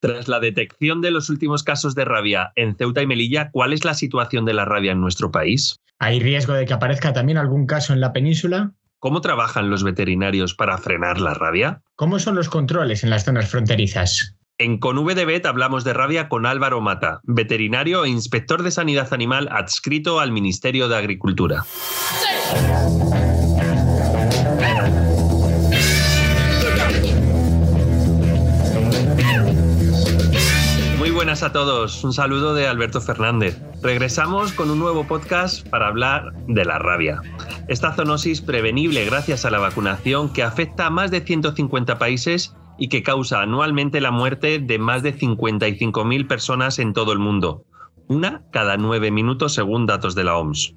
Tras la detección de los últimos casos de rabia en Ceuta y Melilla, ¿cuál es la situación de la rabia en nuestro país? ¿Hay riesgo de que aparezca también algún caso en la península? ¿Cómo trabajan los veterinarios para frenar la rabia? ¿Cómo son los controles en las zonas fronterizas? En Conv de Bet hablamos de rabia con Álvaro Mata, veterinario e inspector de sanidad animal adscrito al Ministerio de Agricultura. Buenas a todos. Un saludo de Alberto Fernández. Regresamos con un nuevo podcast para hablar de la rabia. Esta zoonosis prevenible gracias a la vacunación que afecta a más de 150 países y que causa anualmente la muerte de más de 55.000 personas en todo el mundo. Una cada nueve minutos según datos de la OMS.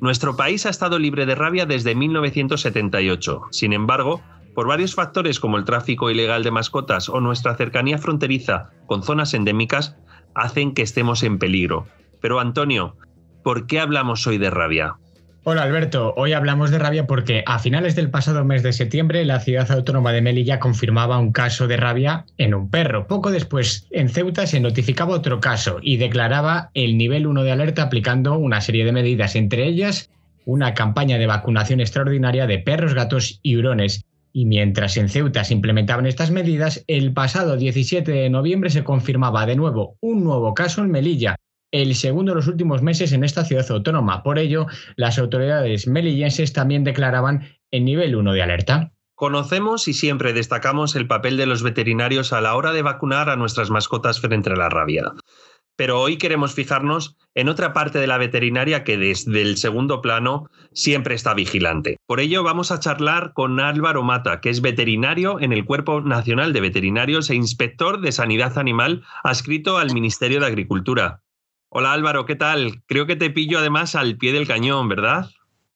Nuestro país ha estado libre de rabia desde 1978. Sin embargo, por varios factores como el tráfico ilegal de mascotas o nuestra cercanía fronteriza con zonas endémicas, hacen que estemos en peligro. Pero Antonio, ¿por qué hablamos hoy de rabia? Hola Alberto, hoy hablamos de rabia porque a finales del pasado mes de septiembre la ciudad autónoma de Melilla confirmaba un caso de rabia en un perro. Poco después en Ceuta se notificaba otro caso y declaraba el nivel 1 de alerta aplicando una serie de medidas, entre ellas una campaña de vacunación extraordinaria de perros, gatos y hurones. Y mientras en Ceuta se implementaban estas medidas, el pasado 17 de noviembre se confirmaba de nuevo un nuevo caso en Melilla, el segundo en los últimos meses en esta ciudad autónoma. Por ello, las autoridades melillenses también declaraban el nivel 1 de alerta. Conocemos y siempre destacamos el papel de los veterinarios a la hora de vacunar a nuestras mascotas frente a la rabia pero hoy queremos fijarnos en otra parte de la veterinaria que desde el segundo plano siempre está vigilante. Por ello vamos a charlar con Álvaro Mata, que es veterinario en el Cuerpo Nacional de Veterinarios e inspector de Sanidad Animal adscrito al Ministerio de Agricultura. Hola Álvaro, ¿qué tal? Creo que te pillo además al pie del cañón, ¿verdad?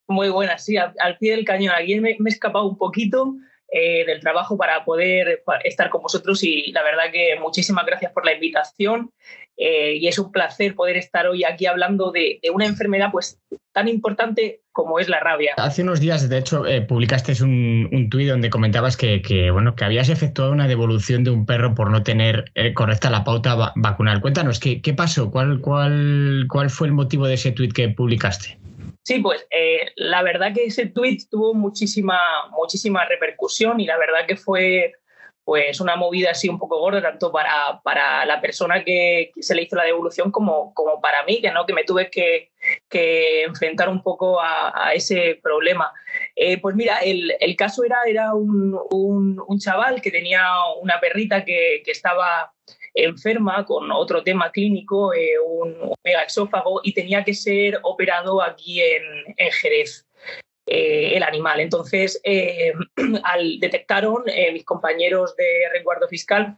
Muy buenas, sí, al, pie del cañón. Aquí me, me he escapado un poquito, eh, del trabajo para poder estar con vosotros y la verdad que muchísimas gracias por la invitación eh, y es un placer poder estar hoy aquí hablando de, una enfermedad pues tan importante como es la rabia. Hace unos días, de hecho, eh, publicaste un, tuit donde comentabas que, bueno, que habías efectuado una devolución de un perro por no tener correcta la pauta vacunal. Cuéntanos, ¿qué, qué pasó? ¿Cuál, cuál, ¿Cuál fue el motivo de ese tuit que publicaste? Sí, pues eh, la verdad que ese tweet tuvo muchísima, muchísima repercusión y la verdad que fue pues una movida así un poco gorda, tanto para, para la persona que se le hizo la devolución como, como para mí, que, ¿no? que me tuve que, que enfrentar un poco a, ese problema. Eh, pues mira, el, el, caso era, era un, un, un, chaval que tenía una perrita que, que estaba enferma con otro tema clínico, eh, un, un megaexófago, y tenía que ser operado aquí en, en Jerez. Eh, el animal. Entonces, eh, al detectaron mis compañeros de resguardo fiscal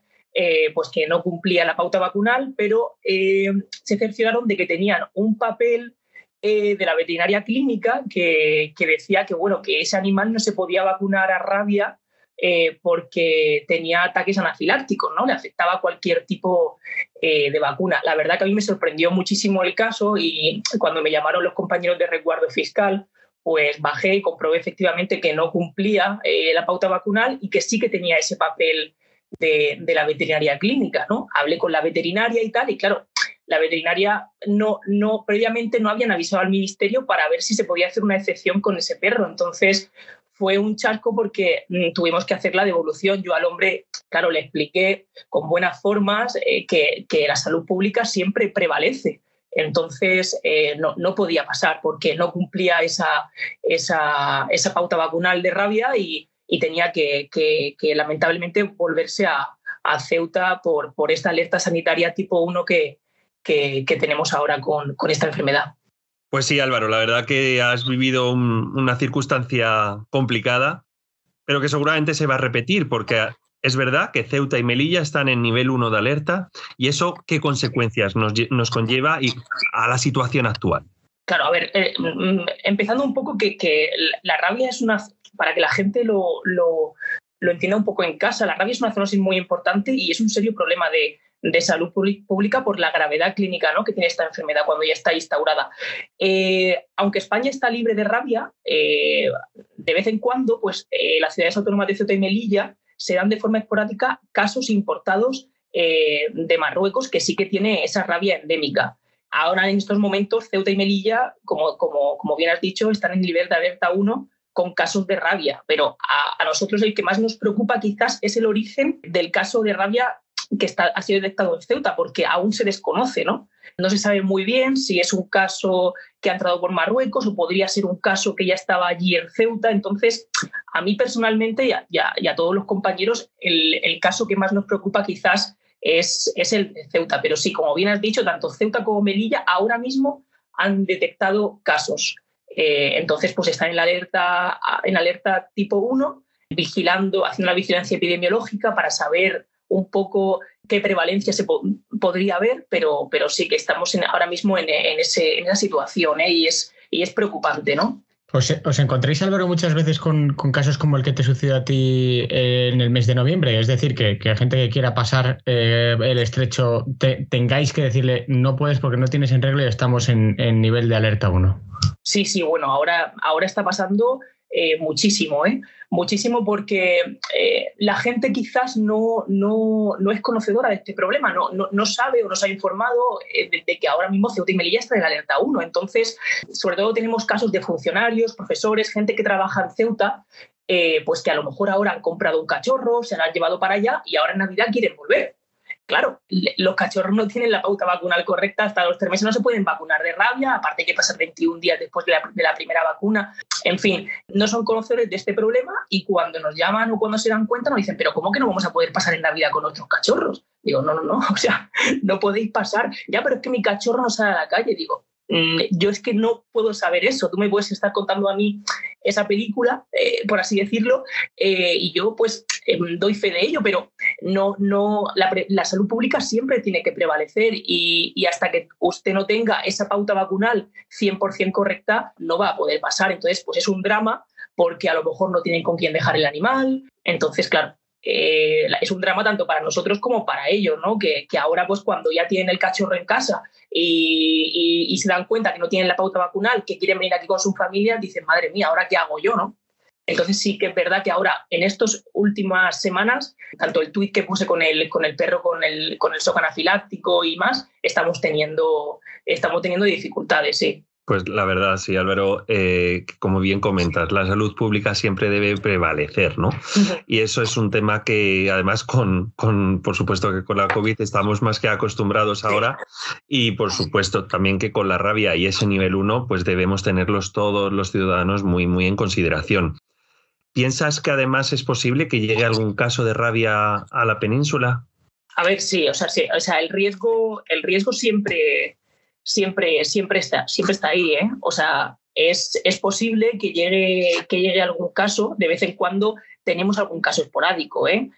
pues que no cumplía la pauta vacunal, pero se cercioraron de que tenían un papel de la veterinaria clínica que, que, decía que, bueno, que ese animal no se podía vacunar a rabia eh, porque tenía ataques anafilácticos, ¿no? Le afectaba cualquier tipo eh, de vacuna. La verdad que a mí me sorprendió muchísimo el caso y cuando me llamaron los compañeros de resguardo fiscal, pues bajé y comprobé efectivamente que no cumplía eh, la pauta vacunal y que sí que tenía ese papel de, de, la veterinaria clínica, ¿no? Hablé con la veterinaria y tal, y claro, la veterinaria no, no, previamente no habían avisado al ministerio para ver si se podía hacer una excepción con ese perro. Entonces, fue un charco porque mm, tuvimos que hacer la devolución. Yo al hombre, claro, le expliqué con buenas formas eh, que, que, la salud pública siempre prevalece. Entonces, eh, no, no, podía pasar porque no cumplía esa, esa, esa pauta vacunal de rabia y, y tenía que, que, que, lamentablemente volverse a, a Ceuta por, por, esta alerta sanitaria tipo 1 que, que tenemos ahora con, con esta enfermedad. Pues sí, Álvaro, la verdad que has vivido una circunstancia complicada, pero que seguramente se va a repetir, porque es verdad que Ceuta y Melilla están en nivel 1 de alerta, y eso qué consecuencias nos, conlleva y a la situación actual. Claro, a ver, eh, mm, empezando un poco que, la rabia es una, para que la gente lo, lo, lo entienda un poco en casa, la rabia es una zoonosis muy importante y es un serio problema de, de salud pública por la gravedad clínica ¿no? que tiene esta enfermedad cuando ya está instaurada. Eh, aunque España está libre de rabia, eh, de vez en cuando pues, eh, las ciudades autónomas de Ceuta y Melilla se dan de forma esporádica casos importados eh, de Marruecos, que sí que tiene esa rabia endémica. Ahora, en estos momentos, Ceuta y Melilla, como, como, como bien has dicho, están en nivel de alerta 1 con casos de rabia, pero a, a, nosotros el que más nos preocupa quizás es el origen del caso de rabia que está, ha sido detectado en Ceuta, porque aún se desconoce, ¿no? No se sabe muy bien si es un caso que ha entrado por Marruecos o podría ser un caso que ya estaba allí en Ceuta. Entonces, a mí personalmente y a, todos los compañeros, el, caso que más nos preocupa quizás es, es el de Ceuta. Pero sí, como bien has dicho, tanto Ceuta como Melilla ahora mismo han detectado casos. Eh, entonces, pues están en alerta, en alerta tipo 1, vigilando, haciendo la vigilancia epidemiológica para saber un poco qué prevalencia se po podría haber, pero, pero sí que estamos en, ahora mismo en, en, ese, en esa situación ¿eh? y, es, y es preocupante, ¿no? ¿Os, os encontréis, Álvaro, muchas veces con, con, casos como el que te sucedió a ti en el mes de noviembre? Es decir, que, que gente que quiera pasar eh, el estrecho te, tengáis que decirle no puedes porque no tienes en regla y estamos en, en nivel de alerta 1. Sí, sí, bueno, ahora, ahora está pasando eh, muchísimo, ¿eh? muchísimo porque eh, la gente quizás no, no, no, es conocedora de este problema, no, no, no sabe o no se ha informado eh, de, que ahora mismo Ceuta y Melilla está en alerta 1. Entonces, sobre todo tenemos casos de funcionarios, profesores, gente que trabaja en Ceuta, pues que a lo mejor ahora han comprado un cachorro, se lo han llevado para allá y ahora en Navidad quieren volver claro, los cachorros no tienen la pauta vacunal correcta, hasta los tres meses no se pueden vacunar de rabia, aparte hay que pasar 21 días después de la, la, primera vacuna. En fin, no son conocedores de este problema y cuando nos llaman o cuando se dan cuenta nos dicen, pero ¿cómo que no vamos a poder pasar en Navidad con nuestros cachorros? Digo, no, no, no, o sea, no podéis pasar. Ya, pero es que mi cachorro no sale a la calle. Digo, yo es que no puedo saber eso. Tú me puedes estar contando a mí esa película, eh, por así decirlo, eh, y yo pues eh, doy fe de ello, pero no, no, la, la salud pública siempre tiene que prevalecer y, y, hasta que usted no tenga esa pauta vacunal 100% correcta, no va a poder pasar. Entonces, pues es un drama porque a lo mejor no tienen con quién dejar el animal. Entonces, claro, eh, es un drama tanto para nosotros como para ellos, ¿no? Que, que, ahora, pues cuando ya tienen el cachorro en casa y, y, se dan cuenta que no tienen la pauta vacunal, que quieren venir aquí con su familia, dicen, madre mía, ¿ahora qué hago yo, no? Entonces sí que es verdad que ahora, en estas últimas semanas, tanto el tuit que puse con el, con el perro con el, con el anafiláctico y más, estamos teniendo, estamos teniendo dificultades, sí. Pues la verdad, sí, Álvaro, eh, como bien comentas, la salud pública siempre debe prevalecer, ¿no? Y eso es un tema que además con, con, por supuesto que con la COVID estamos más que acostumbrados ahora y por supuesto también que con la rabia y ese nivel 1, pues debemos tenerlos todos los ciudadanos muy, muy en consideración. ¿Piensas que además es posible que llegue algún caso de rabia a la península? A ver, sí, o sea, sí, o sea el, riesgo, el riesgo siempre siempre, siempre, está, siempre está ahí. ¿eh? O sea, es, es posible que llegue, que llegue algún caso, de vez en cuando tenemos algún caso esporádico. ¿eh?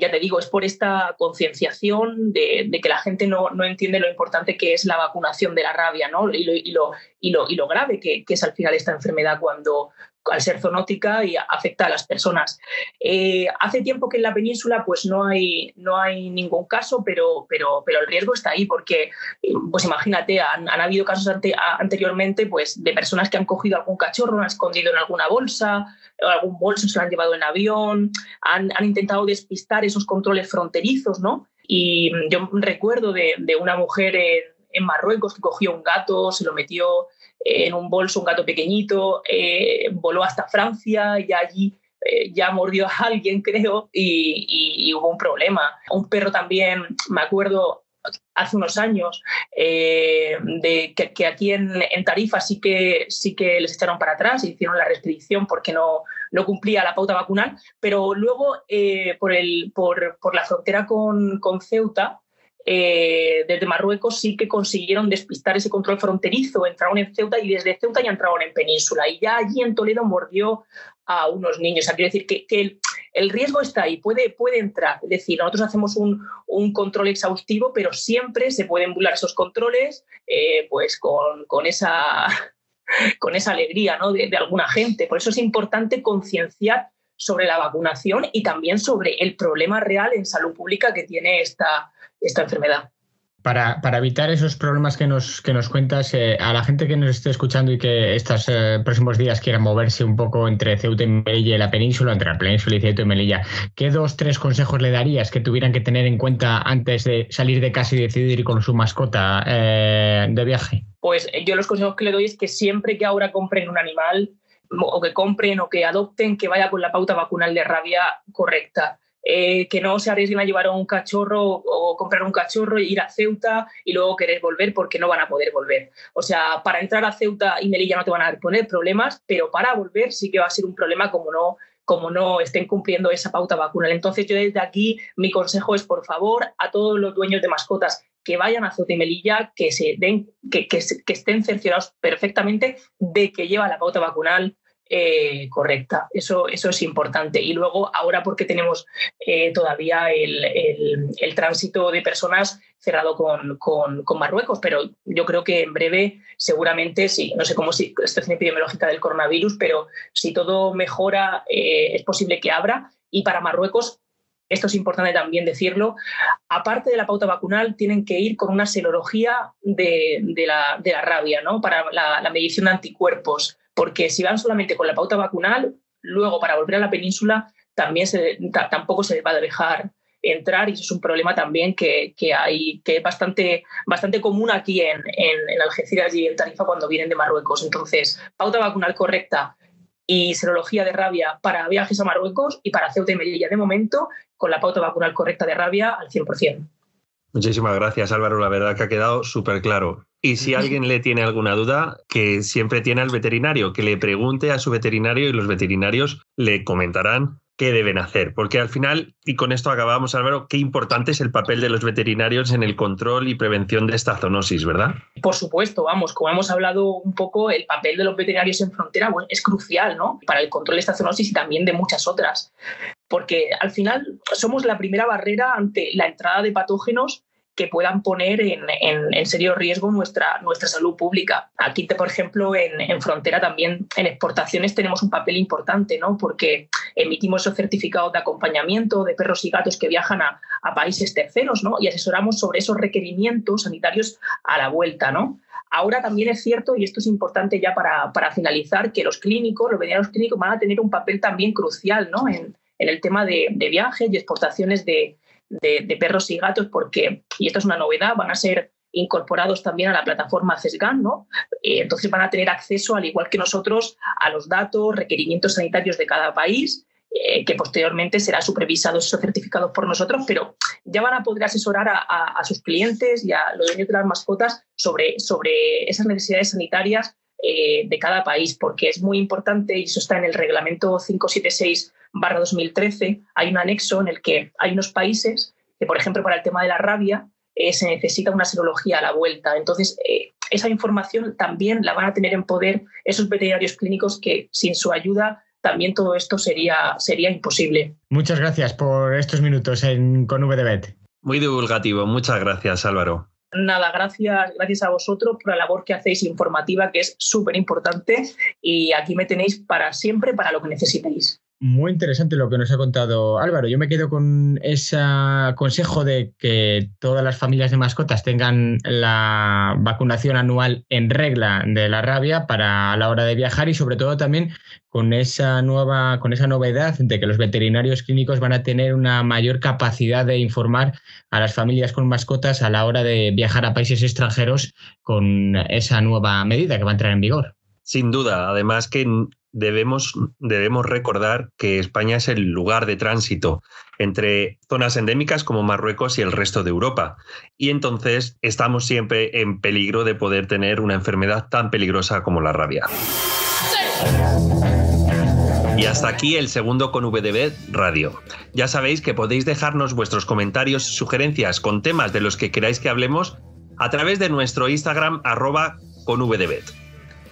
Ya te digo, es por esta concienciación de, de, que la gente no, no, entiende lo importante que es la vacunación de la rabia ¿no? y, lo, y, lo, y, lo, y lo grave que, que es al final esta enfermedad cuando, al ser zoonótica y afecta a las personas. Eh, hace tiempo que en la península pues no hay, no hay ningún caso, pero, pero, pero el riesgo está ahí porque, pues imagínate, han, han habido casos ante, anteriormente pues, de personas que han cogido algún cachorro, lo han escondido en alguna bolsa, algún bolso se lo han llevado en avión, han, han intentado despistar esos controles fronterizos, ¿no? Y yo recuerdo de, de una mujer en, en Marruecos que cogió un gato, se lo metió en un bolso un gato pequeñito, eh, voló hasta Francia y allí eh, ya mordió a alguien, creo, y, y, y, hubo un problema. Un perro también, me acuerdo, hace unos años, eh, de que, que aquí en, en, Tarifa sí que, sí que les echaron para atrás y hicieron la restricción porque no, no cumplía la pauta vacunal, pero luego eh, por, el, por, por la frontera con, con Ceuta, eh, desde Marruecos sí que consiguieron despistar ese control fronterizo, entraron en Ceuta y desde Ceuta ya entraron en Península y ya allí en Toledo mordió a unos niños. O quiero decir que, el, riesgo está ahí, puede, puede entrar. Es decir, nosotros hacemos un, control exhaustivo, pero siempre se pueden burlar esos controles eh, pues con, esa, con esa alegría de, de alguna gente. Por eso es importante concienciar sobre la vacunación y también sobre el problema real en salud pública que tiene esta, esta enfermedad. Para, para, evitar esos problemas que nos, que nos cuentas, eh, a la gente que nos esté escuchando y que estos eh, próximos días quiera moverse un poco entre Ceuta y Melilla y la península, entre la península y Ceuta y Melilla, ¿qué dos, tres consejos le darías que tuvieran que tener en cuenta antes de salir de casa y decidir ir con su mascota eh, de viaje? Pues yo los consejos que le doy es que siempre que ahora compren un animal o que compren o que adopten, que vaya con la pauta vacunal de rabia correcta eh, que no se arriesguen a llevar un cachorro o comprar un cachorro e ir a Ceuta y luego querer volver porque no van a poder volver. O sea, para entrar a Ceuta y Melilla no te van a poner problemas, pero para volver sí que va a ser un problema como no como no estén cumpliendo esa pauta vacunal. Entonces yo desde aquí mi consejo es, por favor, a todos los dueños de mascotas que vayan a Ceuta y Melilla, que, se den, que estén cerciorados perfectamente de que lleva la pauta vacunal eh, correcta. Eso, eso es importante. Y luego, ahora porque tenemos eh, todavía el, el, tránsito de personas cerrado con, con, con, Marruecos, pero yo creo que en breve, seguramente, sí, no sé cómo si situación epidemiológica del coronavirus, pero si todo mejora, eh, es posible que abra. Y para Marruecos, esto es importante también decirlo, aparte de la pauta vacunal, tienen que ir con una serología de, de, la, de la, rabia, ¿no? Para la, la medición de anticuerpos porque si van solamente con la pauta vacunal, luego para volver a la península también se, tampoco se va a dejar entrar y eso es un problema también que, hay, que es bastante, bastante común aquí en, en, Algeciras y en Tarifa cuando vienen de Marruecos. Entonces, pauta vacunal correcta y serología de rabia para viajes a Marruecos y para Ceuta y Melilla de momento, con la pauta vacunal correcta de rabia al 100%. Muchísimas gracias Álvaro, la verdad que ha quedado súper claro. Y si alguien le tiene alguna duda, que siempre tiene al veterinario, que le pregunte a su veterinario y los veterinarios le comentarán qué deben hacer. Porque al final, y con esto acabamos, Álvaro, qué importante es el papel de los veterinarios en el control y prevención de esta zoonosis, ¿verdad? Por supuesto, vamos, como hemos hablado un poco, el papel de los veterinarios en frontera es crucial, ¿no? Para el control de esta zoonosis y también de muchas otras. Porque al final somos la primera barrera ante la entrada de patógenos que puedan poner en, en, serio riesgo nuestra, nuestra salud pública. Aquí, por ejemplo, en, en, frontera también en exportaciones tenemos un papel importante, ¿no? porque emitimos esos certificados de acompañamiento de perros y gatos que viajan a, a países terceros ¿no? y asesoramos sobre esos requerimientos sanitarios a la vuelta. ¿no? Ahora también es cierto, y esto es importante ya para, para finalizar, que los clínicos, los veterinarios clínicos van a tener un papel también crucial ¿no? en, en el tema de, viajes y exportaciones de, perros y gatos, porque, y esto es una novedad, van a ser incorporados también a la plataforma CESGAN, ¿no? Eh, entonces van a tener acceso, al igual que nosotros, a los datos, requerimientos sanitarios de cada país, eh, que posteriormente será supervisados o certificados por nosotros, pero ya van a poder asesorar a, sus clientes y a los dueños de las mascotas sobre, sobre esas necesidades sanitarias eh, de cada país, porque es muy importante, y eso está en el reglamento 576 2013, hay un anexo en el que hay unos países que, por ejemplo, para el tema de la rabia, eh, se necesita una serología a la vuelta. Entonces, eh, esa información también la van a tener en poder esos veterinarios clínicos que sin su ayuda también todo esto sería, sería imposible. Muchas gracias por estos minutos en, con VDBet. Muy divulgativo. Muchas gracias, Álvaro. Nada, gracias, gracias a vosotros por la labor que hacéis informativa, que es súper importante. Y aquí me tenéis para siempre, para lo que necesitéis. Muy interesante lo que nos ha contado Álvaro. Yo me quedo con ese consejo de que todas las familias de mascotas tengan la vacunación anual en regla de la rabia para a la hora de viajar y sobre todo también con esa nueva con esa novedad de que los veterinarios clínicos van a tener una mayor capacidad de informar a las familias con mascotas a la hora de viajar a países extranjeros con esa nueva medida que va a entrar en vigor. Sin duda, además que debemos, debemos recordar que España es el lugar de tránsito entre zonas endémicas como Marruecos y el resto de Europa. Y entonces estamos siempre en peligro de poder tener una enfermedad tan peligrosa como la rabia. Y hasta aquí el segundo con VDB Radio. Ya sabéis que podéis dejarnos vuestros comentarios y sugerencias con temas de los que queráis que hablemos a través de nuestro Instagram arroba con VDB.